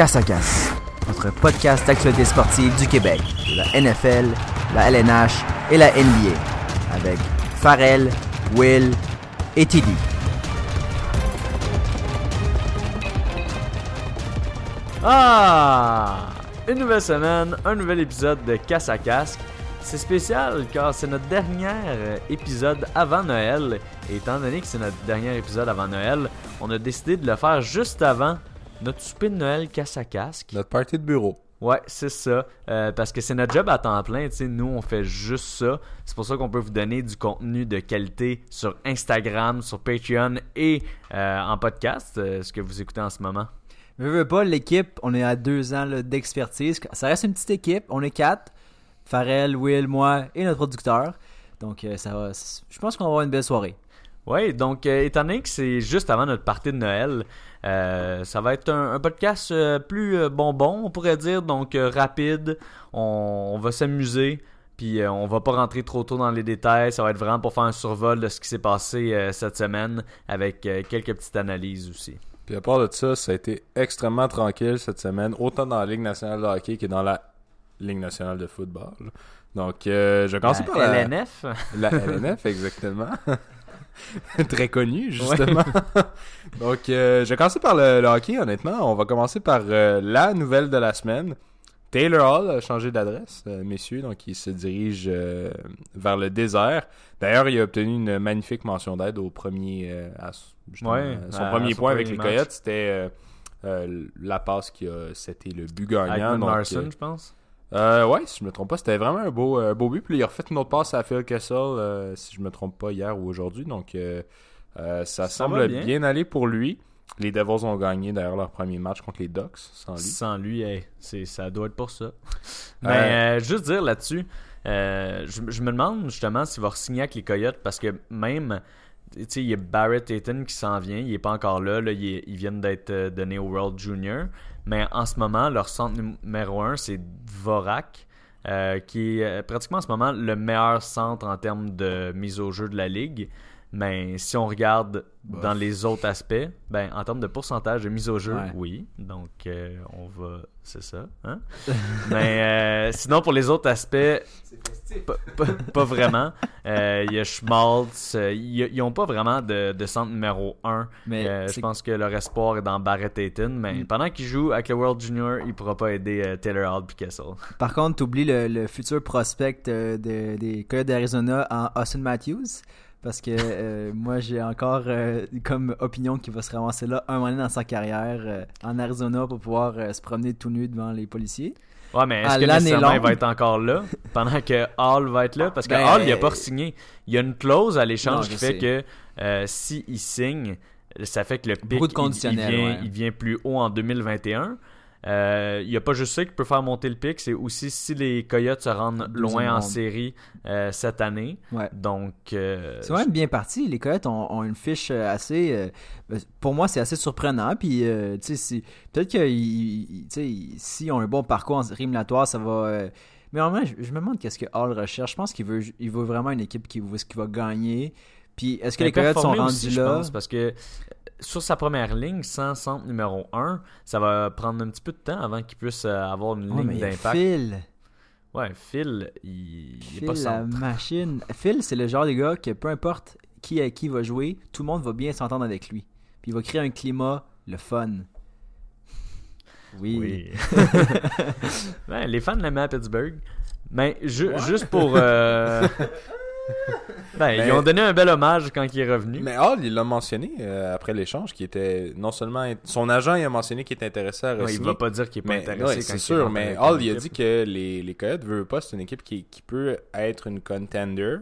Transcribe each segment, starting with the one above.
Casse à Casse, notre podcast d'actualité sportive du Québec, de la NFL, la LNH et la NBA, avec Farrell, Will et Tilly. Ah! Une nouvelle semaine, un nouvel épisode de Casse à Casque. C'est spécial car c'est notre dernier euh, épisode avant Noël. Et étant donné que c'est notre dernier épisode avant Noël, on a décidé de le faire juste avant notre souper de Noël Casse à Casque. Notre party de bureau. Ouais, c'est ça. Euh, parce que c'est notre job à temps plein. Tu sais, nous, on fait juste ça. C'est pour ça qu'on peut vous donner du contenu de qualité sur Instagram, sur Patreon et euh, en podcast, euh, ce que vous écoutez en ce moment. Je veux pas, l'équipe, on est à deux ans d'expertise. Ça reste une petite équipe, on est quatre. Farrell, Will, moi et notre producteur. Donc, euh, ça va, je pense qu'on va avoir une belle soirée. Oui, donc euh, étant donné que c'est juste avant notre partie de Noël, euh, ça va être un, un podcast euh, plus euh, bonbon, on pourrait dire, donc rapide. On, on va s'amuser, puis on va pas rentrer trop tôt dans les détails. Ça va être vraiment pour faire un survol de ce qui s'est passé cette semaine, avec quelques petites analyses aussi. Puis à part de ça, ça a été extrêmement tranquille cette semaine, autant dans la Ligue nationale de hockey que dans la Ligue nationale de football. Donc, euh, je vais commencer par la LNF. La LNF, exactement. Très connu, justement. Donc, euh, je vais commencer par le, le hockey, honnêtement. On va commencer par euh, la nouvelle de la semaine. Taylor Hall a changé d'adresse, euh, messieurs, donc il se dirige vers le désert. D'ailleurs, il a obtenu une magnifique mention d'aide au premier, à Ouais, son à- premier à son point avec les. Coyotes. C'était la passe qui a, c'était le but gagnant. Avec donc, Larson, je pense. Euh, ouais, si je me trompe pas, c'était vraiment un beau, euh, beau but. Puis il a refait une autre passe à Phil Kessel, euh, si je me trompe pas, hier ou aujourd'hui. Donc euh, euh, ça, Ça semble bien. bien. aller pour lui. Les Devils ont gagné d'ailleurs leur premier match contre les Ducks sans lui. Sans lui, hey, c'est, ça doit être pour ça. Mais Euh, euh, juste dire là-dessus, euh, je, je me demande justement s'il va signer avec les Coyotes parce que même, tu sais, il y a Barrett Ayton qui s'en vient, il est pas encore là, là il ils viennent d'être donnés au World Junior. Mais en ce moment, leur centre numéro 1, c'est Dvorak. euh, qui est euh, pratiquement en ce moment le meilleur centre en termes de mise au jeu de la ligue. Mais si on regarde Bof. dans les autres aspects, ben en termes de pourcentage de mise au jeu, Ouais. oui. Donc euh, on va, c'est ça. Hein? Mais euh, sinon pour les autres aspects, pas, vraiment. Euh, Il y a Schmaltz, ils ils ont pas vraiment de, de centre numéro 1. Mais Euh, je pense que leur espoir est dans Barrett Ayton, mais Mm. pendant qu'il joue avec le World Junior, il pourra pas aider euh, Taylor Hall et Kessel. Par contre, t'oublies le, le futur prospect de- des Coyotes d'Arizona en Austin Matthews. Parce que euh, moi, j'ai encore euh, comme opinion qu'il va se ramasser là un moment dans sa carrière euh, en Arizona pour pouvoir se promener tout nu devant les policiers. Ouais, mais est-ce que nécessairement il va être encore là pendant que Hall va être là? Parce que Ben, Hall, il a pas signé. Il y a une clause à l'échange qui sais. fait que euh, si il signe, ça fait que le pic il- il, conditionnels, vient, ouais. il vient plus haut en 2021. Euh, il n'y a pas juste ça qui peut faire monter le pic, c'est aussi si les Coyotes se rendent loin en série euh, cette année. Ouais. Donc, euh, C'est quand même bien parti. Les Coyotes ont, ont une fiche euh, assez. euh, pour moi, c'est assez surprenant. Puis, euh, tu sais, si- peut-être que s'ils ont un bon parcours en série éliminatoire, ça va. euh, mais en vrai, je, je me demande qu'est-ce que Hall recherche. Je pense qu'il veut, il veut vraiment une équipe qui, qui va gagner. Puis, est-ce que les Coyotes sont rendus aussi, je là? pense, parce que euh, sur sa première ligne, sans centre numéro 1, ça va prendre un petit peu de temps avant qu'il puisse euh, avoir une ligne mais d'impact. Phil, Ouais, Phil, il, il est pas la machine. Phil, c'est le genre de gars que peu importe qui à qui va jouer, tout le monde va bien s'entendre avec lui. Puis il va créer un climat, le fun. Oui. Oui. Ouais, les fans l'aimaient à Pittsburgh. Mais ju- juste pour. euh, ben, ils ont donné un bel hommage quand il est revenu. Mais Hall, il l'a mentionné euh, après l'échange, qui était non seulement son agent, il a mentionné qu'il était intéressé à Ouais, il va pas dire qu'il est pas Mais intéressé ouais, c'est sûr, mais Hall, il a dit que les, les Coyotes veulent pas, c'est une équipe qui, qui peut être une contender.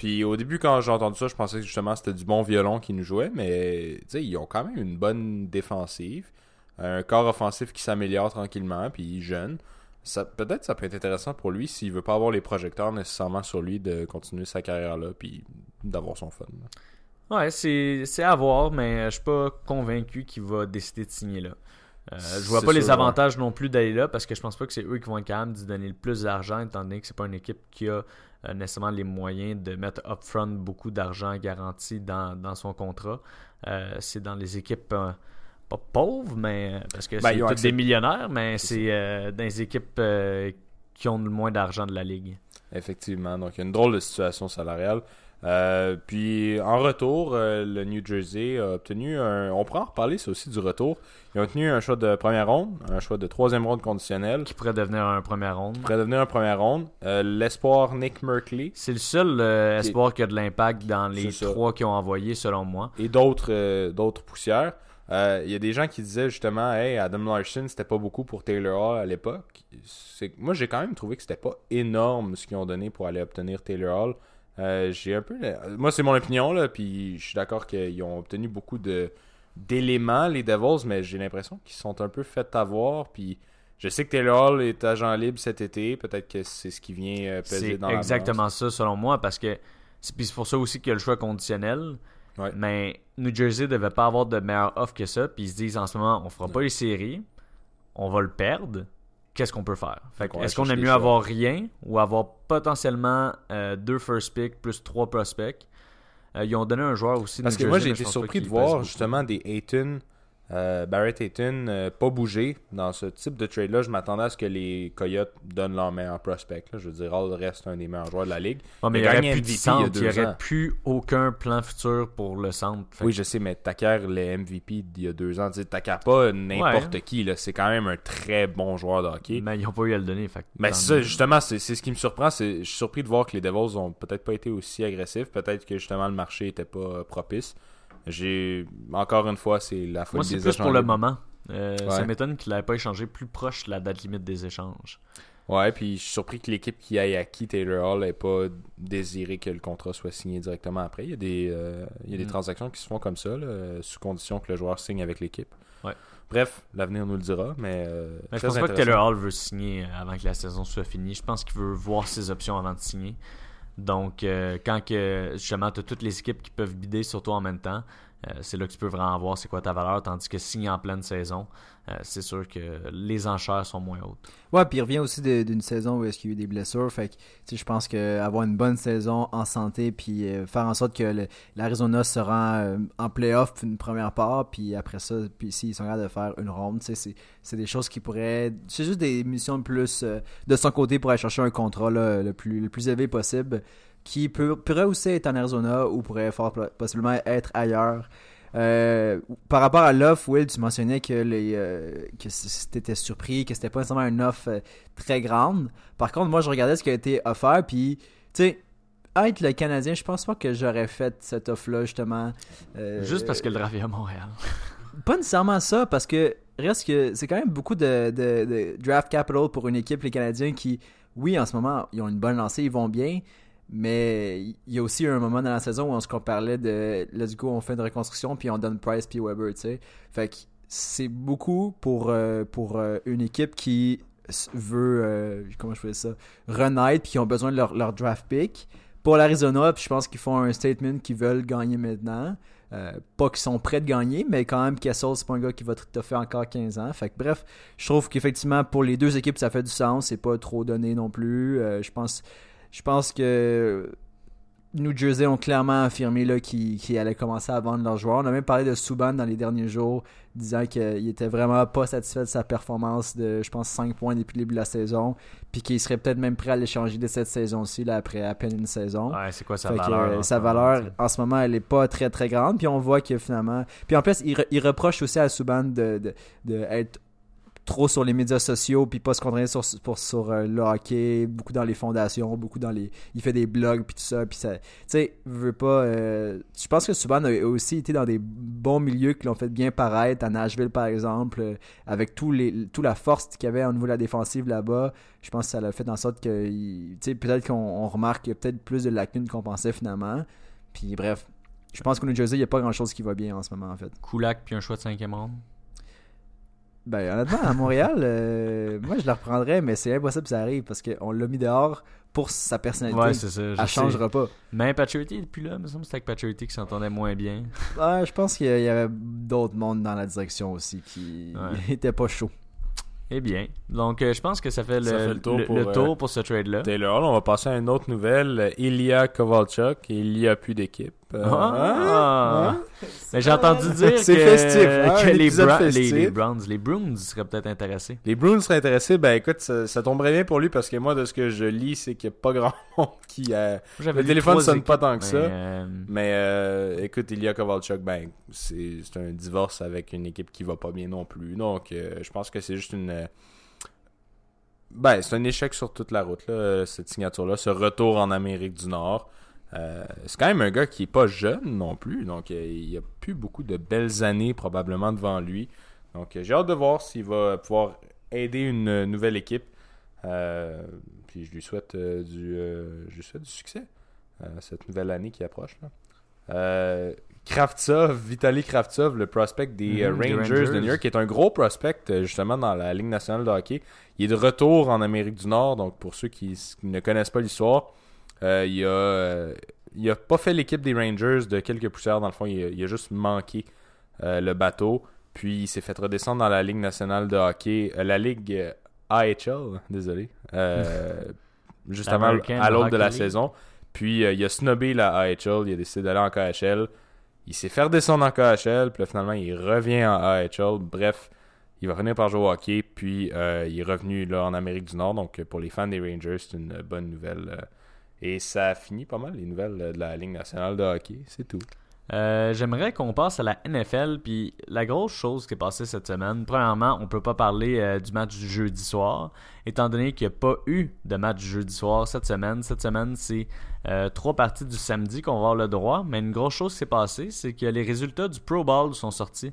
Puis au début, quand j'ai entendu ça, je pensais que justement c'était du bon violon qui nous jouait, mais ils ont quand même une bonne défensive, un corps offensif qui s'améliore tranquillement, puis jeune. Ça, peut-être ça peut être intéressant pour lui s'il veut pas avoir les projecteurs nécessairement sur lui de continuer sa carrière là, puis d'avoir son fun. là. Ouais, c'est c'est à voir, mais je suis pas convaincu qu'il va décider de signer là. Euh, je vois C'est pas les avantages non plus d'aller là parce que je pense pas que c'est eux qui vont être capables d'y donner le plus d'argent étant donné que c'est pas une équipe qui a euh, nécessairement les moyens de mettre upfront beaucoup d'argent garanti dans, dans son contrat. Euh, c'est dans les équipes euh, pas pauvres, mais parce que Ben, c'est tous des millionnaires, mais C'est euh, dans les équipes euh, qui ont le moins d'argent de la ligue. Effectivement. Donc, il y a une drôle de situation salariale. Euh, puis, en retour, euh, le New Jersey a obtenu un. On pourra en reparler, c'est aussi du retour. Ils ont obtenu un choix de première ronde, un choix de troisième ronde conditionnel. Qui pourrait devenir un premier ronde. Qui pourrait devenir un première ronde. Euh, L'espoir Nick Merkley C'est le seul euh, Qui- espoir qui a de l'impact dans les trois qui ont envoyé, selon moi. et d'autres euh, d'autres poussières. Euh, Il y a des gens qui disaient justement, hey, Adam Larson, c'était pas beaucoup pour Taylor Hall à l'époque. C'est- Moi, j'ai quand même trouvé que c'était pas énorme ce qu'ils ont donné pour aller obtenir Taylor Hall. Euh, j'ai un peu. Moi, c'est mon opinion, là, puis je suis d'accord qu'ils ont obtenu beaucoup de d'éléments, les Devils, mais j'ai l'impression qu'ils sont un peu fait avoir, puis. Je sais que Taylor Hall est agent libre cet été. Peut-être que c'est ce qui vient euh, peser C'est dans la exactement ça, selon moi, parce que c'est c'est pour ça aussi qu'il y a le choix conditionnel. Ouais. Mais New Jersey devait pas avoir de meilleure offre que ça. Puis ils se disent en ce moment, on fera pas les séries, on va le perdre. Qu'est-ce qu'on peut faire? Est-ce qu'on aime mieux choix. avoir rien ou avoir potentiellement euh, deux first pick plus trois prospects? Euh, Ils ont donné un joueur aussi. de Parce New que moi, j'ai été surpris de voir justement des Ayton, euh, Barrett Ayton, euh, pas bouger dans ce type de trade-là. Je m'attendais à ce que les Coyotes donnent leur meilleur prospect. là. Je veux dire, Hall reste un des meilleurs joueurs de la ligue. Ouais, mais il n'y aurait plus il y a il aurait aucun plan futur pour le centre. Fait Oui, je sais, mais t'acquiers les MVP d'il y a deux ans. T'acquiers pas n'importe qui. là. C'est quand même un très bon joueur de hockey. Mais ils n'ont pas eu à le donner. Fait Mais ça, justement, c'est ce qui me surprend. Je suis surpris de voir que les Devils ont peut-être pas été aussi agressifs. Peut-être que justement le marché était pas propice. J'ai encore une fois, c'est la folie Moi, c'est des plus pour le moment. Euh, Ça m'étonne qu'il n'ait pas échangé plus proche de la date limite des échanges. Ouais, puis je suis surpris que l'équipe qui aille acquis Taylor Hall n'ait pas désiré que le contrat soit signé directement après. Il y a des, euh, il y a des Mm. transactions qui se font comme ça, là, sous condition que le joueur signe avec l'équipe. Ouais. Bref, l'avenir nous le dira, mais, euh, Mais je pense pas que. Taylor Hall veut signer avant que la saison soit finie. Je pense qu'il veut voir ses options avant de signer. Donc, euh, quand que, justement, tu toutes les équipes qui peuvent bider sur toi en même temps, euh, c'est là que tu peux vraiment voir c'est quoi ta valeur. Tandis que signer en pleine saison, euh, c'est sûr que les enchères sont moins hautes. Ouais, puis il revient aussi d'une saison où est-ce qu'il y a eu des blessures. Fait que, je pense qu'avoir une bonne saison en santé, puis euh, faire en sorte que l'Arizona se rend en playoff une première part, puis après ça, puis s'ils sont capables de faire une ronde, c'est- des choses qui pourraient. C'est juste des missions de plus de son côté pour aller chercher un contrat là, le plus élevé possible, qui peut, pourrait aussi être en Arizona ou pourrait fort possiblement être ailleurs. Euh, par rapport à l'offre, Will, tu mentionnais que les euh, que c'était surpris, que c'était pas nécessairement une offre euh, très grande. Par contre, moi, je regardais ce qui a été offert, puis, tu sais, être le Canadien, je pense pas que j'aurais fait cette offre-là, justement. euh, Juste parce que le draft est à Montréal. Pas nécessairement ça, parce que reste que c'est quand même beaucoup de, de- de draft capital pour une équipe, les Canadiens, qui, oui, en ce moment, ils ont une bonne lancée, ils vont bien, mais il y a aussi un moment dans la saison où on se parlait de let's go, on fait une reconstruction, puis on donne Price puis Weber, tu sais. Fait que c'est beaucoup pour, euh, pour euh, une équipe qui veut, euh, comment je fais ça, renaître, puis qui ont besoin de leur, leur draft pick. Pour l'Arizona, je pense qu'ils font un statement qu'ils veulent gagner maintenant. Pas qu'ils sont prêts de gagner, mais quand même, Kessel, c'est pas un gars qui va te faire encore 15 ans. Fait que bref, je trouve qu'effectivement, pour les deux équipes, ça fait du sens. C'est pas trop donné non plus. Je pense je pense que New Jersey ont clairement affirmé qu'ils, qu'ils allaient commencer à vendre leurs joueurs. On a même parlé de Subban dans les derniers jours, disant qu'il était vraiment pas satisfait de sa performance de, je pense, 5 points depuis le début de la saison, puis qu'il serait peut-être même prêt à l'échanger de cette saison-ci, là, après à peine une saison. Ouais, c'est quoi sa Fait que, valeur? euh, sa valeur, en ce moment, elle est pas très très grande. Puis on voit que finalement. Puis en plus, il, re- il reproche aussi à Subban de, de, de être trop sur les médias sociaux puis pas se contraindre sur, pour, sur euh, le hockey, beaucoup dans les fondations, beaucoup dans les. Il fait des blogs puis tout ça. Puis ça. Tu sais, veut pas. euh, je pense que Subban a aussi été dans des bons milieux qui l'ont fait bien paraître, à Nashville par exemple, euh, avec les, toute la force qu'il y avait au niveau de la défensive là-bas. Je pense que ça l'a fait en sorte que. Tu sais, peut-être qu'on on remarque qu'il y a peut-être plus de lacunes qu'on pensait finalement. Puis bref. Je pense qu'au New Jersey, il n'y a pas grand-chose qui va bien en ce moment, en fait. Kulak puis un choix de cinquième ronde. Ben, honnêtement, à Montréal, euh, moi, je le reprendrais, mais c'est impossible que ça arrive parce qu'on l'a mis dehors pour sa personnalité. Ouais, c'est ça. je Elle sais. changera pas. Mais Paturity est plus là. Il me semble que c'était avec Paturity qui s'entendait moins bien. Ouais, je pense qu'il y avait d'autres mondes dans la direction aussi qui Ouais. n'étaient pas chauds. Eh bien. Donc, euh, je pense que ça fait le, Ça fait le tour le- pour, le euh, tour pour ce trade-là. Taylor Hall, on va passer à une autre nouvelle. Ilya Kovalchuk, il n'y a plus d'équipe. Euh, Ah. hein? Mais j'ai entendu dire que, C'est festif, hein, que un les, Bra- festif. les Browns, les Browns seraient peut-être intéressés. Les Bruins seraient intéressés. Ben écoute, ça, ça tomberait bien pour lui parce que moi, de ce que je lis, c'est qu'il n'y a pas grand monde qui a. J'avais Le téléphone trois sonne pas tant que ça. mais, euh, Mais euh, écoute, Ilya Kovalchuk, ben, c'est un divorce avec une équipe qui va pas bien non plus. Donc, euh, je pense que c'est juste une. euh, Ben, c'est un échec sur toute la route, là, cette signature-là, ce retour en Amérique du Nord. Euh, c'est quand même un gars qui est pas jeune non plus, donc euh, il a plus beaucoup de belles années probablement devant lui. Donc, euh, j'ai hâte de voir s'il va pouvoir aider une nouvelle équipe. Euh, puis je lui souhaite du, je lui souhaite du succès cette nouvelle année qui approche. Là. Kravtsov, Vitaly Kravtsov, le prospect des Mhm, des Rangers, de New York, qui est un gros prospect justement dans la Ligue nationale de hockey. Il est de retour en Amérique du Nord, donc pour ceux qui, qui ne connaissent pas l'histoire, euh, il, a, euh, il a pas fait l'équipe des Rangers de quelques poussières, dans le fond, il a, il a juste manqué euh, le bateau. Puis il s'est fait redescendre dans la Ligue nationale de hockey, euh, la Ligue AHL, désolé, euh, juste avant, à l'aube de la League. saison. Puis il a snobé la AHL, il a décidé d'aller en KHL. Il s'est fait redescendre en KHL, puis là, finalement il revient en AHL. Bref, il va revenir par jouer au hockey, puis il est revenu là en Amérique du Nord. Donc pour les fans des Rangers, c'est une bonne nouvelle. Et ça finit pas mal les nouvelles euh, de la Ligue nationale de hockey, c'est tout. Euh, J'aimerais qu'on passe à la NFL. Puis la grosse chose qui est passée cette semaine, premièrement, on peut pas parler euh, du match du jeudi soir, étant donné qu'il n'y a pas eu de match du jeudi soir cette semaine. Cette semaine, c'est euh, trois parties du samedi qu'on va avoir le droit. Mais une grosse chose qui s'est passée, c'est que les résultats du Pro Bowl sont sortis.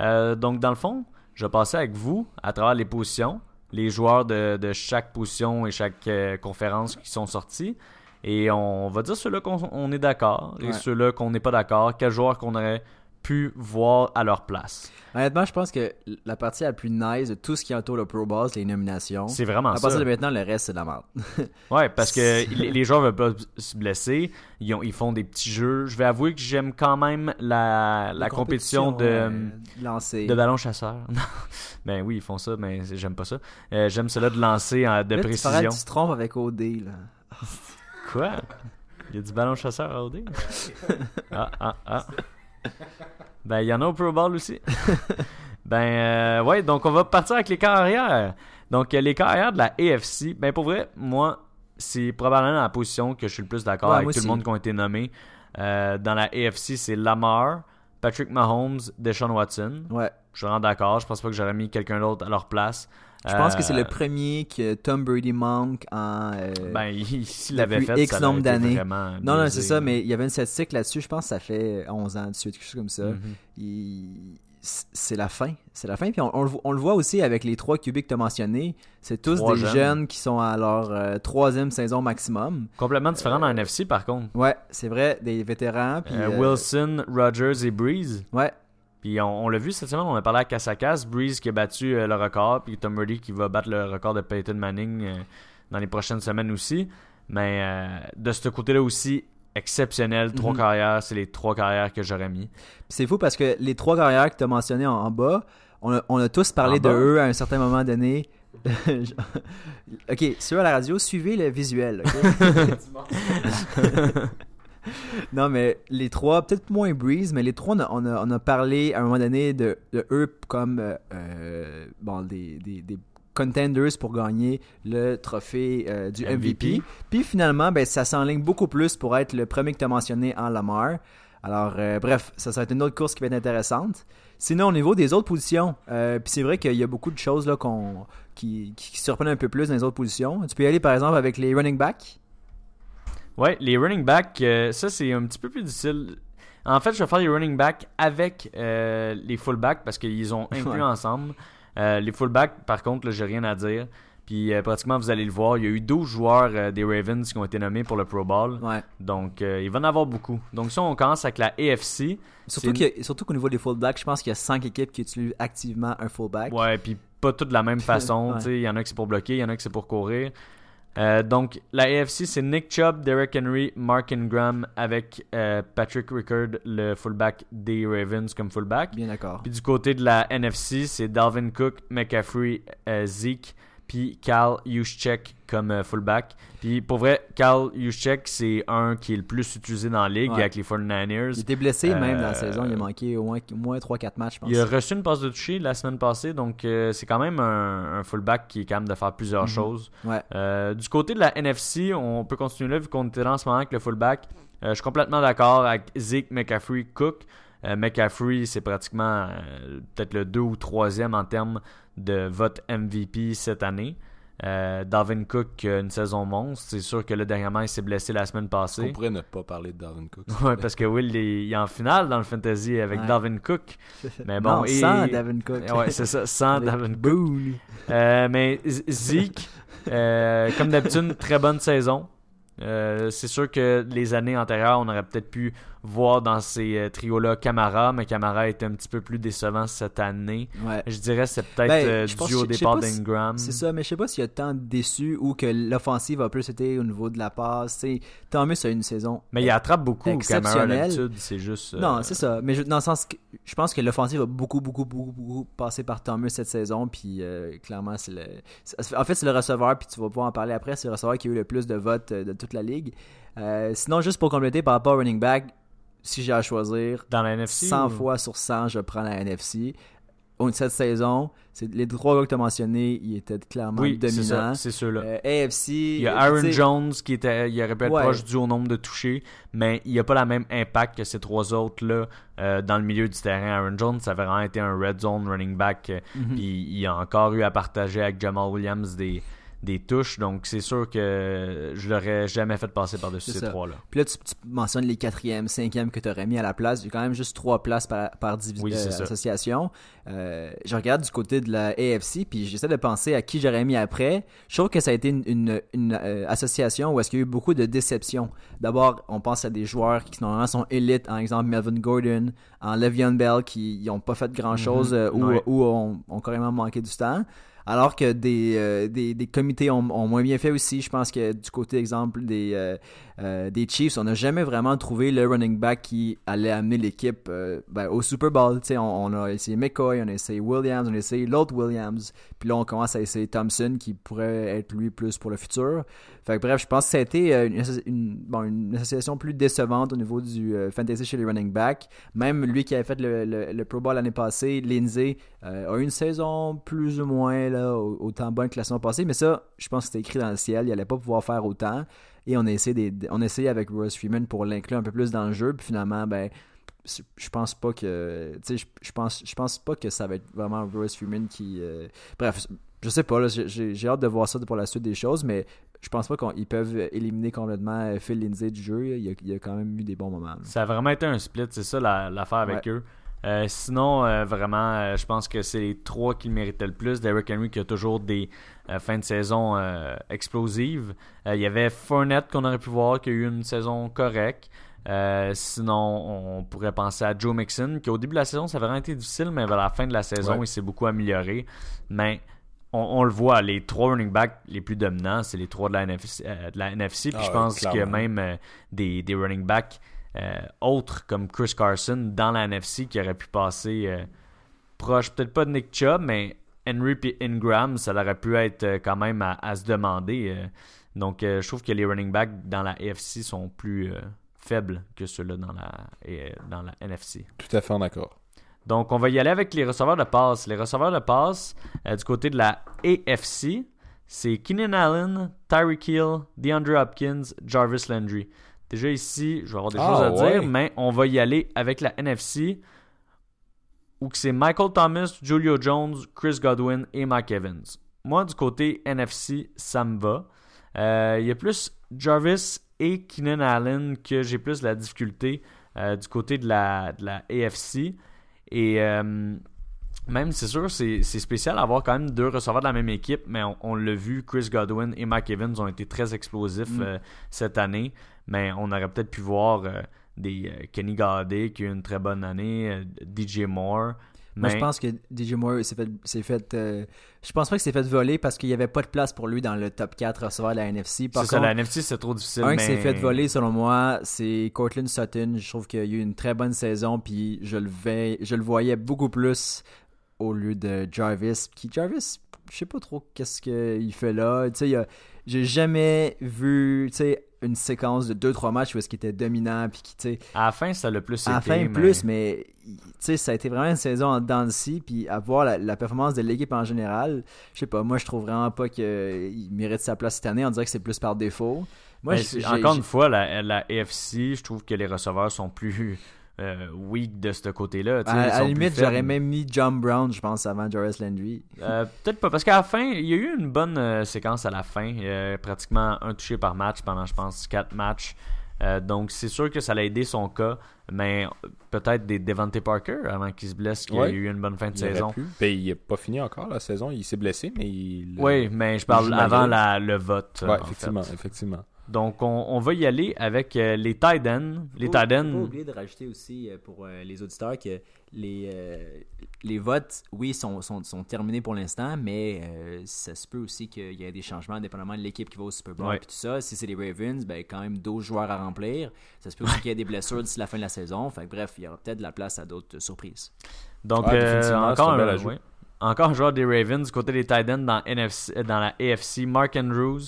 Euh, donc, dans le fond, je vais passer avec vous à travers les positions, les joueurs de, de chaque position et chaque euh, conférence qui sont sortis. Et on va dire ceux-là qu'on on est d'accord et Ouais. ceux-là qu'on n'est pas d'accord, quels joueurs qu'on aurait pu voir à leur place? Honnêtement, je pense que la partie la plus nice de tout ce qui entoure le Pro Bowl, c'est les nominations. C'est vraiment À ça. partir de maintenant, le reste, c'est de la merde. Ouais, parce que les, joueurs veulent pas se blesser, ils, ont- ils font des petits jeux. Je vais avouer que j'aime quand même la, la compétition de, euh, lancer. de ballon chasseur. Ben oui, ils font ça, mais j'aime pas ça. Euh, j'aime cela de lancer de Là, tu précision. que tu te trompes avec OD, là. Quoi? Il y a du ballon chasseur à OD? ah, ah, ah. Ben, il y en a au Pro Bowl aussi. ben, euh, ouais, donc on va partir avec les carrières. Donc, euh, les carrières de la AFC, ben, pour vrai, moi, c'est probablement la position que je suis le plus d'accord Ouais, avec tout le monde qui ont été nommés. Euh, dans la AFC, c'est Lamar, Patrick Mahomes, Deshaun Watson. Ouais. Je suis vraiment d'accord. Je pense pas que j'aurais mis quelqu'un d'autre à leur place. Je pense que c'est Euh, le premier que Tom Brady manque en. euh, Ben, il- s'il l'avait depuis fait, X nombre d'années. non, non, c'est ça, mais il y avait une statistique là-dessus, je pense que ça fait 11 ans de suite, quelque chose comme ça. Mhm. Il- C'est la fin. C'est la fin. Puis on, on le vo- on le voit aussi avec les trois QB que tu as mentionnés. C'est tous Trois des jeunes. jeunes. qui sont à leur euh, troisième saison maximum. Complètement différent dans NFC, par contre. Ouais, c'est vrai, des vétérans. Puis, Euh, euh, Wilson, Rogers et Breeze. Ouais, Puis on, on l'a vu cette semaine, on a parlé à Casakas. Breeze qui a battu euh, le record, puis Tom Brady qui va battre le record de Peyton Manning euh, dans les prochaines semaines aussi. Mais euh, de ce côté-là aussi, exceptionnel. Trois Mhm. carrières, c'est les trois carrières que j'aurais mis. Puis c'est fou parce que les trois carrières que tu as mentionnées en, en bas, on a, on a tous parlé En de bas? eux à un certain moment donné. ok, sur la radio, suivez le visuel. non, mais les trois, peut-être moins Breeze, mais les trois, on a, on a, on a parlé à un moment donné de, de eux comme euh, euh, bon, des, des, des contenders pour gagner le trophée euh, du MVP. MVP. Puis finalement, ben, ça s'enligne beaucoup plus pour être le premier que tu as mentionné en Lamar. Alors, euh, bref, ça, ça va être une autre course qui va être intéressante. Sinon, au niveau des autres positions, euh, puis c'est vrai qu'il y a beaucoup de choses là, qu'on, qui, qui surprennent un peu plus dans les autres positions. Tu peux y aller par exemple avec les running backs. Ouais, les running backs, euh, ça c'est un petit peu plus difficile. En fait, je vais faire les running backs avec euh, les fullbacks parce qu'ils ont inclus Ouais. ensemble. Euh, les fullbacks, par contre, là, j'ai rien à dire. Puis pratiquement, vous allez le voir, il y a eu 12 joueurs des Ravens qui ont été nommés pour le Pro Bowl. Ouais. Donc, il va en avoir beaucoup. Donc, ça, on commence avec la AFC. Surtout, C'est qu'au niveau des fullbacks, je pense qu'il y a 5 équipes qui utilisent activement un fullback. Ouais, puis pas toutes de la même façon. Ouais. Il y en a qui c'est pour bloquer, il y en a qui c'est pour courir. Euh, donc, la AFC, c'est Nick Chubb, Derek Henry, Mark Ingram avec euh, Patrick Rickard, le fullback des Ravens comme fullback. Bien d'accord. Puis du côté de la NFC, c'est Dalvin Cook, McCaffrey, euh, Zeke, puis Cal Juszczyk comme euh, fullback. Puis pour vrai, Cal Juszczyk, c'est un qui est le plus utilisé dans la ligue Ouais. avec les 49ers. Il était blessé même dans la Euh, saison. Il a manqué au moins, moins 3-4 matchs, je pense. Il a reçu une passe de toucher la semaine passée, donc euh, c'est quand même un, un fullback qui est capable de faire plusieurs Mhm. choses. Ouais. Euh, du côté de la NFC, on peut continuer là vu qu'on était en ce moment avec le fullback. Je suis complètement d'accord avec Zeke, McCaffrey, Cook. McCaffrey, c'est pratiquement peut-être le 2 ou 3e en termes de vote MVP cette année. Euh, Dalvin Cook a une saison monstre. C'est sûr que là, dernièrement, il s'est blessé la semaine On passée. pourrait ne pas parler de Dalvin Cook. Ouais, parce que Will il est, il est en finale dans le fantasy avec Ouais. Dalvin Cook. Mais bon, non, et- sans Davin Cook. Ouais, c'est ça, sans Dalvin Cook. Euh, mais Zeke, euh, comme d'habitude, une très bonne saison. Euh, c'est sûr que les années antérieures, on aurait peut-être pu voir dans ces euh, trios-là Camara, mais Camara était un petit peu plus décevant cette année. Ouais. Je dirais que c'est peut-être Ben, euh, pense- dû au départ si- d'Ingram. C'est ça, mais je sais pas s'il y a tant déçu ou que l'offensive a plus été au niveau de la passe. Tu sais, Thomas a une saison. Mais il attrape beaucoup Camara d'habitude, c'est juste... euh, Non, c'est ça. Mais je- dans le sens que je pense que l'offensive a beaucoup, beaucoup, beaucoup, beaucoup passé par Thomas cette saison. Puis euh, clairement, c'est le. c'est- En fait, c'est le receveur, puis tu vas pouvoir en parler après. C'est le receveur qui a eu le plus de votes de toute la ligue. Sinon, juste pour compléter par rapport au running back, si j'ai à choisir, Dans la NFC 100 ou- fois sur 100, je prends la NFC. Au- Cette saison, les trois gars que tu as mentionnés, ils étaient clairement Oui, dominants. c'est ceux-là. Euh, AFC. Il y a Aaron Jones qui était, il aurait pu être Ouais. proche du au nombre de touchés, mais il n'y a pas la même impact que ces trois autres-là euh, dans le milieu du terrain. Aaron Jones, ça a vraiment été un red zone running back, euh, Mhm. puis il a encore eu à partager avec Jamal Williams des, des touches, donc c'est sûr que je l'aurais jamais fait passer par-dessus ces trois-là. Puis là, tu, tu mentionnes les quatrièmes, cinquièmes que tu aurais mis à la place. Il y a quand même juste trois places par, par division Oui, association. Euh, je regarde du côté de la AFC, puis j'essaie de penser à qui j'aurais mis après. Je trouve que ça a été une, une- une, euh, association où est-ce qu'il y a eu beaucoup de déceptions. D'abord, on pense à des joueurs qui normalement sont élites, par exemple Melvin Gordon, en Le'Veon Bell, qui n'ont pas fait grand-chose Mhm. euh, ou, Ouais. ont carrément manqué du temps. Alors que des, euh, des, comités ont, moins bien fait aussi. Je pense que du côté, exemple, des, euh, euh, des Chiefs, on n'a jamais vraiment trouvé le running back qui allait amener l'équipe ben, au Super Bowl. On, on a essayé McCoy, on a essayé Williams, on a essayé l'autre Williams. Puis là, on commence à essayer Thompson qui pourrait être lui plus pour le futur. Fait bref, je pense que ça a été une, une- association plus décevante au niveau du fantasy chez les running backs. Même lui qui avait fait le, le, Pro Bowl l'année passée, Lindsay, a une saison plus ou moins là, au- autant bonne que la saison passée. Mais ça, je pense que c'était écrit dans le ciel. Il allait pas pouvoir faire autant. Et on a essayé, des- on a essayé avec Royce Freeman pour l'inclure un peu plus dans le jeu. Puis finalement, ben, je pense pas que. Tu sais, je, je pense, je pense pas que ça va être vraiment Royce Freeman qui. euh, bref, je sais pas. j'ai- hâte de voir ça pour la suite des choses. Mais je pense pas qu'ils peuvent éliminer complètement euh, Phil Lindsay du jeu. Il y a, il y a quand même eu des bons moments. là. Ça a vraiment été un split, c'est ça la- l'affaire avec eux. Euh, sinon, euh, vraiment, euh, je pense que c'est les trois qui le méritaient le plus. Derrick Henry qui a toujours des fins de saison explosives. Il y avait Fournette qu'on aurait pu voir qui a eu une saison correcte. Sinon, on pourrait penser à Joe Mixon qui au début de la saison, ça avait vraiment été difficile, mais vers la fin de la saison, Ouais. il s'est beaucoup amélioré. Mais on, on le voit, les trois running backs les plus dominants, c'est les trois de la NFC. de la NFC. Puis Ah je ouais, pense qu'il y a clairement. même des, des running backs autres comme Chris Carson dans la NFC qui aurait pu passer euh, proche, peut-être pas de Nick Chubb, mais Henry et Ingram, ça aurait pu être euh, quand même à, à se demander. euh. donc euh, je trouve que les running backs dans la AFC sont plus euh, faibles que ceux-là dans la, euh, dans la NFC. Tout à fait en accord. Donc, on va y aller avec les receveurs de passe. Les receveurs de passe, euh, du côté de la AFC, c'est Keenan Allen, Tyreek Hill, DeAndre Hopkins, Jarvis Landry. Déjà ici, je vais avoir des Ah, choses à ouais. dire, mais on va y aller avec la NFC, où que c'est Michael Thomas, Julio Jones, Chris Godwin et Mike Evans. Moi, du côté NFC, ça me va. Euh, Il y a plus Jarvis et Keenan Allen que j'ai plus la difficulté euh, du côté de la, de la AFC. Et euh, même, c'est sûr, c'est c'est spécial d'avoir quand même deux receveurs de la même équipe, mais on, on l'a vu, Chris Godwin et Mike Evans ont été très explosifs Mm. cette année, mais on aurait peut-être pu voir euh, des euh, Kenny Galladay qui a eu une très bonne année, euh, DJ Moore. Moi, Mais je pense que DJ Moore s'est fait, s'est fait euh, je pense pas que c'est fait voler parce qu'il y avait pas de place pour lui dans le top 4 receveurs de la NFC. Par c'est ça, contre, la NFC, c'est trop difficile. un mais... qui s'est fait voler, selon moi, c'est Cortland Sutton. Je trouve qu'il a eu une très bonne saison, puis je le, vais, je le voyais beaucoup plus au lieu de Jarvis. Qui Jarvis, je sais pas trop qu'est-ce qu'il fait là. Tu sais, j'ai jamais vu, tu sais, une séquence de 2-3 matchs où est-ce qu'il était dominant, puis qui, À la fin, ça l'a plus à la fin mais- plus, mais tu sais, ça a été vraiment une saison en dents de puis à voir la, la performance de l'équipe en général, je sais pas, moi je trouve vraiment pas qu'il mérite sa place cette année, on dirait que c'est plus par défaut. Moi, Ben, encore une fois, la, la AFC, je trouve que les receveurs sont plus euh, weak de ce côté-là. à, la limite, j'aurais même mis John Brown, je pense, avant Joris Landry. Euh, Peut-être pas, parce qu'à la fin, il y a eu une bonne euh, séquence à la fin. Pratiquement un touché par match pendant, je pense, quatre matchs. Euh, donc, c'est sûr que ça l'a aidé son cas, mais peut-être des Devante Parker avant qu'il se blesse, qu'il Ouais. a eu une bonne fin de Il saison. Ben, il n'a pas fini encore la saison. Il s'est blessé, mais il. Oui, mais je parle avant la, le vote. Ouais, en effectivement, fait. effectivement. Donc, on, on va y aller avec euh, les ends. Les Faut- tight faut oublier de rajouter aussi euh, pour euh, les auditeurs que les, euh, les votes, oui, sont, sont, sont terminés pour l'instant, mais euh, ça se peut aussi qu'il y ait des changements dépendamment de l'équipe qui va au Super Bowl Ouais. et tout ça. Si c'est les Ravens, ben, quand même 12 joueurs à remplir. Ça se peut aussi qu'il y ait des blessures d'ici la fin de la saison. Fait que, bref, il y aura peut-être de la place à d'autres surprises. Donc, Ouais, euh, encore, un encore un joueur des Ravens du côté des Titans dans, NFC, dans la AFC, Mark Andrews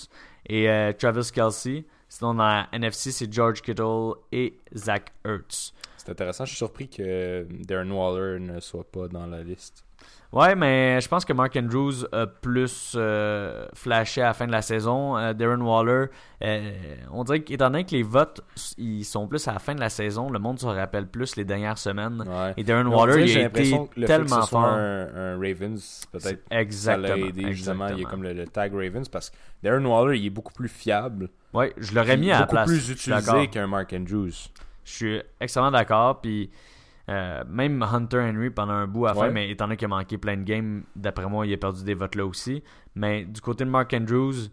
et euh, Travis Kelsey. Sinon, dans la NFC, c'est George Kittle et Zach Ertz. C'est intéressant. Je suis surpris que Darren Waller ne soit pas dans la liste. Ouais, mais je pense que Mark Andrews a plus euh, flashé à la fin de la saison. Euh, Darren Waller, euh, on dirait qu'étant donné que les votes ils sont plus à la fin de la saison, le monde se rappelle plus les dernières semaines. Ouais. Et Darren Waller, il a été le fait que tellement fort. un, un Ravens, peut-être C'est- ça Exactement. l'a aidé justement. Il y a exactement. comme le, le tag Ravens parce que Darren Waller, il est beaucoup plus fiable. Ouais, je l'aurais mis à la beaucoup place. plus suis d'accord. utilisé qu'un Mark Andrews. Je suis extrêmement d'accord. Puis euh, même Hunter Henry pendant un bout à la fin, Ouais. mais étant donné qu'il a manqué plein de games, d'après moi, il a perdu des votes là aussi. Mais du côté de Mark Andrews,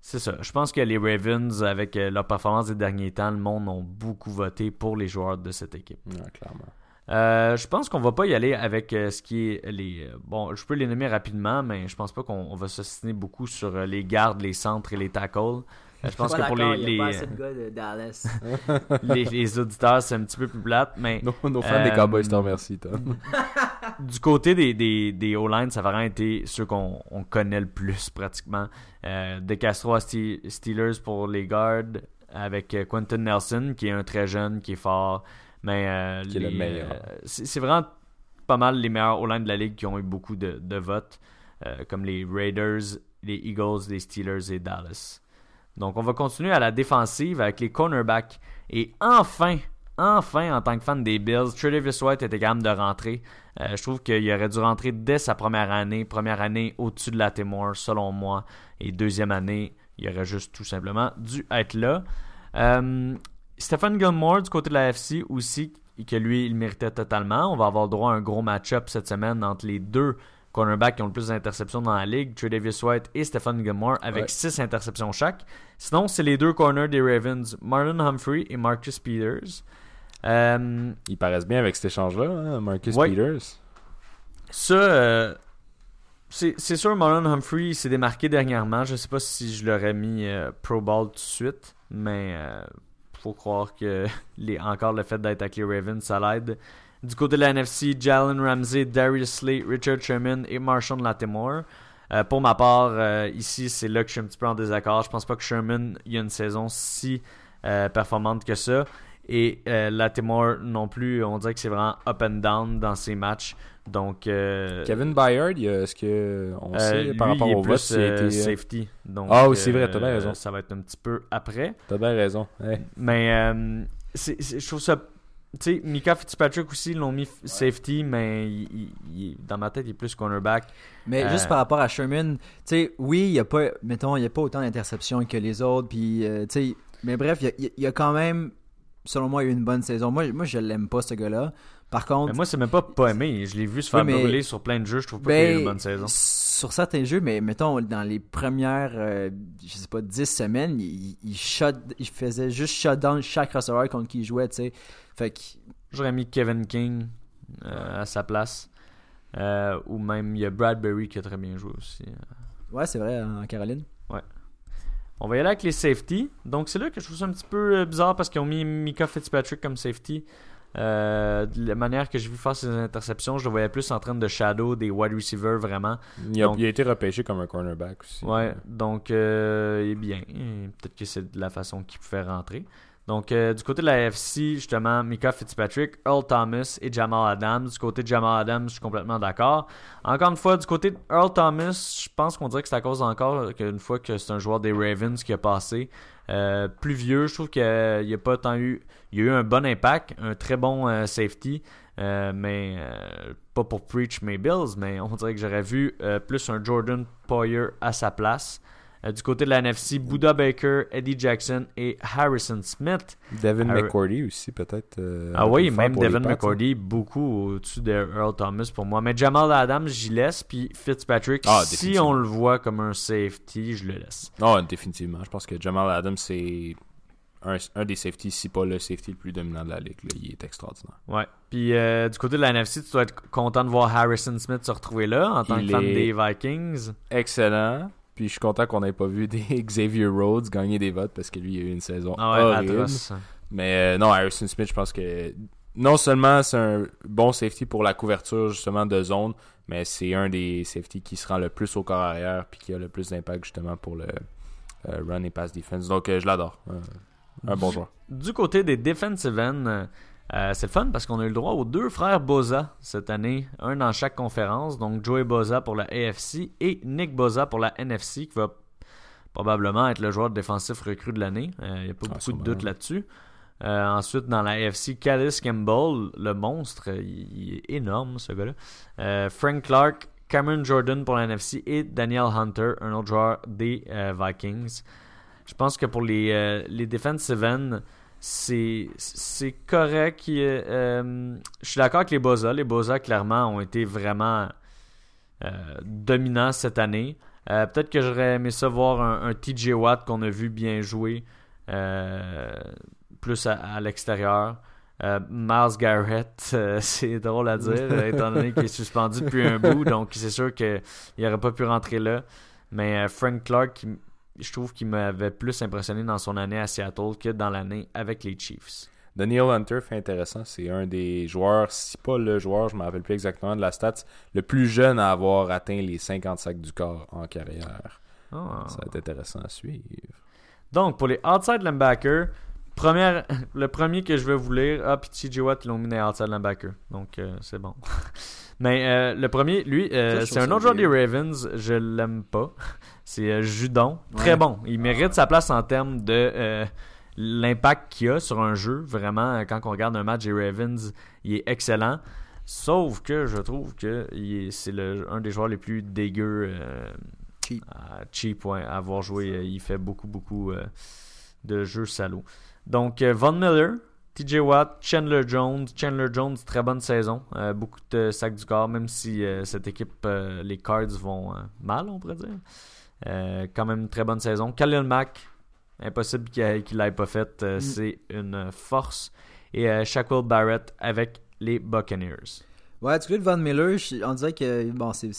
c'est ça. Je pense que les Ravens, avec euh, leur performance des derniers temps, le monde ont beaucoup voté pour les joueurs de cette équipe. Ouais, clairement. Euh, je pense qu'on va pas y aller avec euh, ce qui est les. euh, bon, je peux les nommer rapidement, mais je pense pas qu'on on va s'assiner beaucoup sur les gardes, les centres et les tackles. Euh, je pense que pour les, les, euh, gars de Dallas. les, les auditeurs, c'est un petit peu plus plate, mais Nos, nos fans des Euh, Cowboys te remercient, Tom. du côté des, des, des O-line, ça a vraiment été ceux qu'on on connaît le plus pratiquement. Euh, de Castro à Ste- Steelers pour les gardes, avec euh, Quentin Nelson, qui est un très jeune, qui est fort. Mais euh, Qui est le les, meilleur. euh, c'est vraiment pas mal les meilleurs O-line de la ligue qui ont eu beaucoup de, de votes, euh, comme les Raiders, les Eagles, les Steelers et Dallas. Donc on va continuer à la défensive avec les cornerbacks. Et enfin, enfin, en tant que fan des Bills, Tredavious White était capable de rentrer. Euh, je trouve qu'il aurait dû rentrer dès sa première année. Première année au-dessus de la Timor, selon moi. Et deuxième année, il aurait juste tout simplement dû être là. Euh, Stephen Gilmore du côté de la FC aussi, que lui, il méritait totalement. On va avoir droit à un gros match-up cette semaine entre les deux cornerbacks qui ont le plus d'interceptions dans la ligue, Tredavious White et Stephen Gilmore, avec Ouais. 6 interceptions chaque. Sinon, c'est les deux corners des Ravens, Marlon Humphrey et Marcus Peters. Euh, Ils paraissent bien avec cet échange-là, hein, Marcus Ouais. Peters. Ça, euh, c'est sûr, Marlon Humphrey s'est démarqué dernièrement. Je sais pas si je l'aurais mis euh, Pro Bowl tout de suite, mais faut croire que les, encore le fait d'être avec les Ravens, ça l'aide. Du côté de la NFC, Jalen Ramsey, Darius Slay, Richard Sherman et Marshawn Latimore. Euh, pour ma part, euh, ici, c'est là que je suis un petit peu en désaccord. Je pense pas que Sherman y a une saison si euh, performante que ça. Et Latimore non plus, on dirait que c'est vraiment up and down dans ses matchs. Donc, Kevin Byard, est-ce que on sait lui, par rapport il est au plus vote été, safety. Donc, Ah oui, c'est vrai, t'as bien raison. Ça va être un petit peu après. T'as bien raison. Mais je trouve ça. Tu sais, Mika Fitzpatrick aussi, l'ont mis safety, mais il- il- il- dans ma tête, il est plus cornerback. Mais Euh, juste par rapport à Sherman, tu sais, oui, il y a pas, mettons, il y a pas autant d'interceptions que les autres, puis, euh, tu sais, mais bref, y y, il y a quand même, selon moi, eu une bonne saison. Moi, moi je l'aime pas, ce gars-là. Par contre, Mais moi, c'est même pas pas aimé. Je l'ai vu se faire Oui, mais- brûler sur plein de jeux. Je trouve pas qu'il ait eu ben, une bonne saison. sur certains jeux, mais mettons, dans les premières, euh, je sais pas, 10 semaines, il, il, il faisait juste shutdown chaque receveur contre qui il jouait, tu sais. Fait que, J'aurais mis Kevin King euh, à sa place. Euh, ou même, il y a Bradbury qui a très bien joué aussi. ouais, c'est vrai, en Caroline. On va y aller avec les safety. Donc c'est là que je trouve ça un petit peu euh, bizarre parce qu'ils ont mis Mika Fitzpatrick comme safety. Euh, de la manière que j'ai vu faire ses interceptions, je le voyais plus en train de shadow des wide receivers vraiment. Il a, Donc- il a été repêché comme un cornerback aussi. Ouais, donc euh, il est bien. Peut-être que c'est de la façon qu'il pouvait rentrer. Donc euh, du côté de la FC, justement, Mika Fitzpatrick, Earl Thomas et Jamal Adams. Du côté de Jamal Adams, je suis complètement d'accord. Encore une fois, du côté de Earl Thomas, je pense qu'on dirait que c'est à cause encore qu'une fois que c'est un joueur des Ravens qui a passé. Euh, plus vieux, je trouve qu'il a pas tant eu. Il y a eu un bon impact, un très bon euh, safety. Mais pas pour preach mes Bills, mais on dirait que j'aurais vu plus un Jordan Poyer à sa place. Euh, du côté de la NFC, Buda Baker, Eddie Jackson et Harrison Smith. Devin Harry- McCourty aussi, peut-être. euh, ah oui, même Devin Pats, hein. McCourty, beaucoup au-dessus de Earl Thomas pour moi. Mais Jamal Adams, j'y laisse. Puis Fitzpatrick, Ah, si on le voit comme un safety, je le laisse. Non, définitivement. Je pense que Jamal Adams, c'est un, un des safeties, si pas le safety le plus dominant de la ligue. là. Il est extraordinaire. Ouais. Puis euh, du côté de la NFC, tu dois être content de voir Harrison Smith se retrouver là en tant que fan des Vikings. Excellent. Puis je suis content qu'on n'ait pas vu des Xavier Rhodes gagner des votes parce que lui, il a eu une saison Ah ouais, horrible. Mais euh, non, Harrison Smith, je pense que non seulement c'est un bon safety pour la couverture justement de zone, mais c'est un des safety qui se rend le plus au corps arrière puis qui a le plus d'impact justement pour le euh, run et pass defense. Donc euh, je l'adore. Un bon joueur. Du côté des defensive ends, euh, euh, c'est le fun parce qu'on a eu le droit aux deux frères Boza cette année, un dans chaque conférence. Donc Joey Boza pour la AFC et Nick Boza pour la NFC, qui va probablement être le joueur défensif recru de l'année. Euh, Il n'y a pas Ah, beaucoup de doute là-dessus. Euh, ensuite, dans la AFC, Callis Campbell, le monstre, il, est énorme ce gars-là. Euh, Frank Clark, Cameron Jordan pour la NFC et Daniel Hunter, un autre joueur des euh, Vikings. Je pense que pour les, euh, les defensive ends, c'est correct. euh, je suis d'accord avec les Boza. Les Boza, clairement, ont été vraiment euh, dominants cette année. Euh, Peut-être que j'aurais aimé ça voir un, un TJ Watt qu'on a vu bien jouer plus à, à l'extérieur. Miles Garrett, c'est drôle à dire, étant donné qu'il est suspendu depuis un bout, donc c'est sûr qu'il n'aurait pas pu rentrer là. Mais Frank Clark, qui- je trouve qu'il m'avait plus impressionné dans son année à Seattle que dans l'année avec les Chiefs. Daniel Hunter, fait intéressant, c'est un des joueurs, si pas le joueur, je ne me rappelle plus exactement de la stats, le plus jeune à avoir atteint les 50 sacs du corps en carrière. Ah. Ça va être intéressant à suivre. Donc, pour les outside linebackers, première, le premier que je vais vous lire, ah, puis TJ Watt, ils l'ont mis dans outside linebacker. Donc, euh, c'est bon. Mais euh, le premier, lui, euh, c'est un autre joueur des. Ravens, je l'aime pas. C'est Judon. Très bon. Il mérite sa place en termes de l'impact qu'il a sur un jeu. Vraiment, quand on regarde un match des Ravens, il est excellent. Sauf que je trouve que c'est un des joueurs les plus dégueux. Cheap. à cheap, ouais, à avoir joué. Il fait beaucoup, beaucoup de jeux salauds. Donc, euh, Von Miller, TJ Watt, Chandler Jones. Chandler Jones, très bonne saison. Euh, beaucoup de sacs du corps, même si euh, cette équipe, euh, les Cards, vont mal, on pourrait dire. Quand même une très bonne saison. Khalil Mack, impossible qu'il ne l'ait pas fait. Mm. C'est une force. Et Shaquille Barrett avec les Buccaneers. Ouais, du côté de Von Miller, on dirait que bon, c'est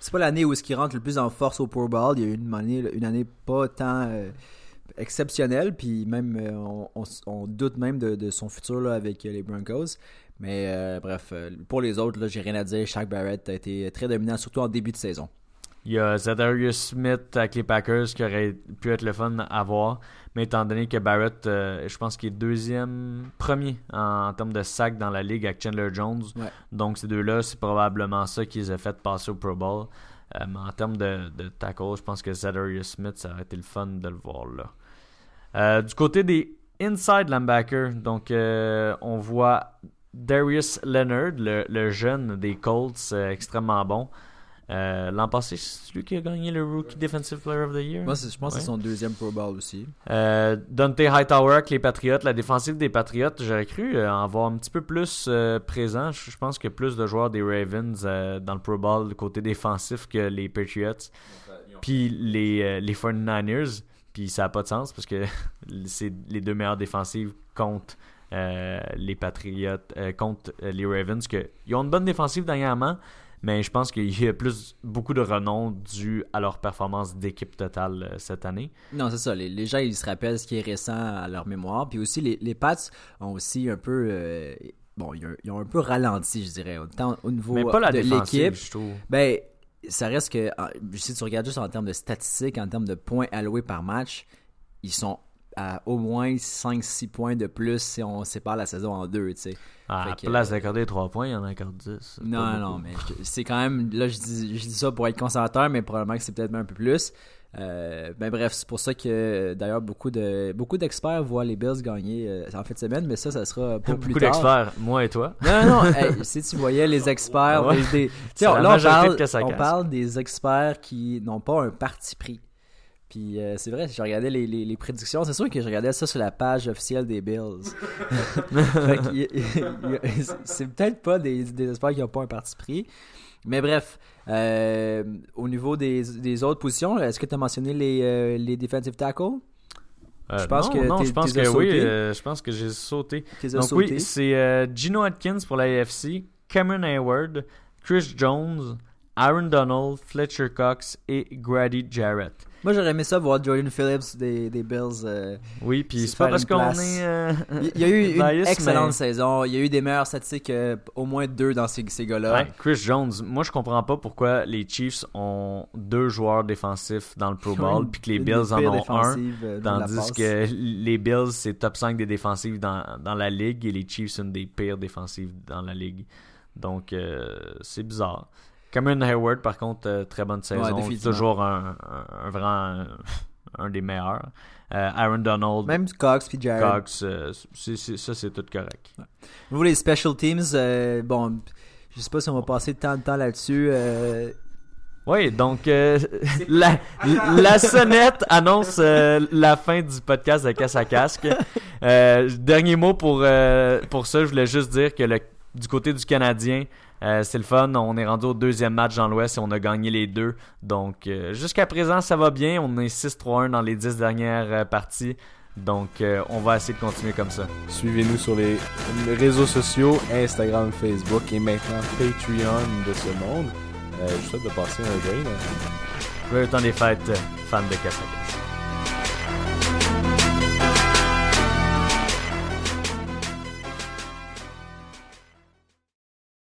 c'est pas l'année où est-ce qu'il rentre le plus en force au Pro Bowl. Il y a eu une année, une année pas tant exceptionnelle, puis même euh, on, on s- on doute même de, de son futur là, avec euh, les Broncos. Mais euh, bref, pour les autres, j'ai rien à dire. Shaq Barrett a été très dominant, surtout en début de saison. Il y a Zadarius Smith avec les Packers qui aurait pu être le fun à voir. Mais étant donné que Barrett, euh, je pense qu'il est deuxième, premier en, en termes de sacs dans la ligue avec Chandler Jones. Ouais. Donc ces deux-là, c'est probablement ça qui les a fait passer au Pro Bowl. Euh, mais en termes de, tackle, je pense que Zadarius Smith, ça aurait été le fun de le voir là. Euh, du côté des inside linebackers, donc euh, on voit Darius Leonard, le, jeune des Colts, extrêmement bon. Euh, L'an passé, c'est lui qui a gagné le Rookie Defensive Player of the Year? Moi, je pense que c'est son deuxième Pro Bowl aussi. Euh, Dante Hightower avec les Patriots, la défensive des Patriots, j'aurais cru euh, en voir un petit peu plus euh, présent. Je pense qu'il y a plus de joueurs des Ravens euh, dans le Pro Bowl du côté défensif que les Patriots. Puis les, euh, les 49ers. Puis ça n'a pas de sens parce que c'est les deux meilleures défensives contre euh, les Patriots, euh, contre euh, les Ravens. Que, ils ont une bonne défensive dernièrement, mais je pense qu'il y a plus beaucoup de renom dû à leur performance d'équipe totale euh, cette année. Non, c'est ça. Les, les gens, ils se rappellent ce qui est récent à leur mémoire. Puis aussi, les, les Pats ont aussi un peu. euh, bon, ils ont, ils ont un peu ralenti, je dirais, autant au niveau Mais pas la de l'équipe. Ben, ça reste que, ah, si tu regardes juste en termes de statistiques, en termes de points alloués par match, ils sont à au moins 5-6 points de plus si on sépare la saison en deux, tu sais. À la Fait que- place d'accorder 3 points, il y en a encore 10. C'est Non, non, beaucoup. mais c'est quand même. Là, je dis, je dis ça pour être conservateur, mais probablement que c'est peut-être même un peu plus. Euh, ben bref, c'est pour ça que d'ailleurs beaucoup de beaucoup d'experts voient les Bills gagner euh, en fin de semaine, mais ça, ça sera pour plus Beaucoup tard. d'experts, moi et toi. Non, non, non. hey, si tu voyais les experts, Ouais. des- là, on parle, à on parle des experts qui n'ont pas un parti pris. Puis euh, c'est vrai, si je regardais les, les, les prédictions, c'est sûr que je regardais ça sur la page officielle des Bills. C'est peut-être pas des, des experts qui n'ont pas un parti pris. Mais bref, euh, au niveau des, des autres positions, est-ce que tu as mentionné les, euh, les defensive tackles? Euh, Je pense non, que non, je pense que oui. euh, je pense que j'ai sauté. Donc oui, c'est euh, Gino Atkins pour la AFC, Cameron Hayward, Chris Jones, Aaron Donald, Fletcher Cox et Grady Jarrett. Moi, j'aurais aimé ça voir Jordan Phillips des, des Bills. euh, Oui, puis c'est pas parce qu'on est. euh, Il y a eu une bias, excellente mais- saison. Il y a eu des meilleures statistiques, euh, au moins deux dans ces, ces gars-là. Ouais, Chris Jones, moi je comprends pas pourquoi les Chiefs ont deux joueurs défensifs dans le Pro Bowl puis que les Bills en ont un. Tandis que les Bills, c'est top 5 des défensives dans, dans la ligue et les Chiefs, une des pires défensives dans la ligue. Donc, c'est bizarre. Cameron Hayward, par contre, euh, très bonne saison. définitivement. toujours un, un, un vraiment un des meilleurs. Euh, Aaron Donald, Même Cox puis Jared. Cox, euh, ça c'est tout correct. Au niveau des special teams, euh, bon, je sais pas si on va passer tant de temps là-dessus. Oui, donc euh, la, la sonnette annonce la fin du podcast de Casse à Casque. Dernier mot pour, pour ça, je voulais juste dire que le, du côté du Canadien, euh, c'est le fun. On est rendu au deuxième match dans l'Ouest et on a gagné les deux. Donc euh, jusqu'à présent, ça va bien. On est 6-3-1 dans les 10 dernières euh, parties. Donc on va essayer de continuer comme ça. Suivez-nous sur les réseaux sociaux, Instagram, Facebook et maintenant Patreon de ce monde. Je vous souhaite de passer un joyeux. Joyeux temps des fêtes, fans de Casque.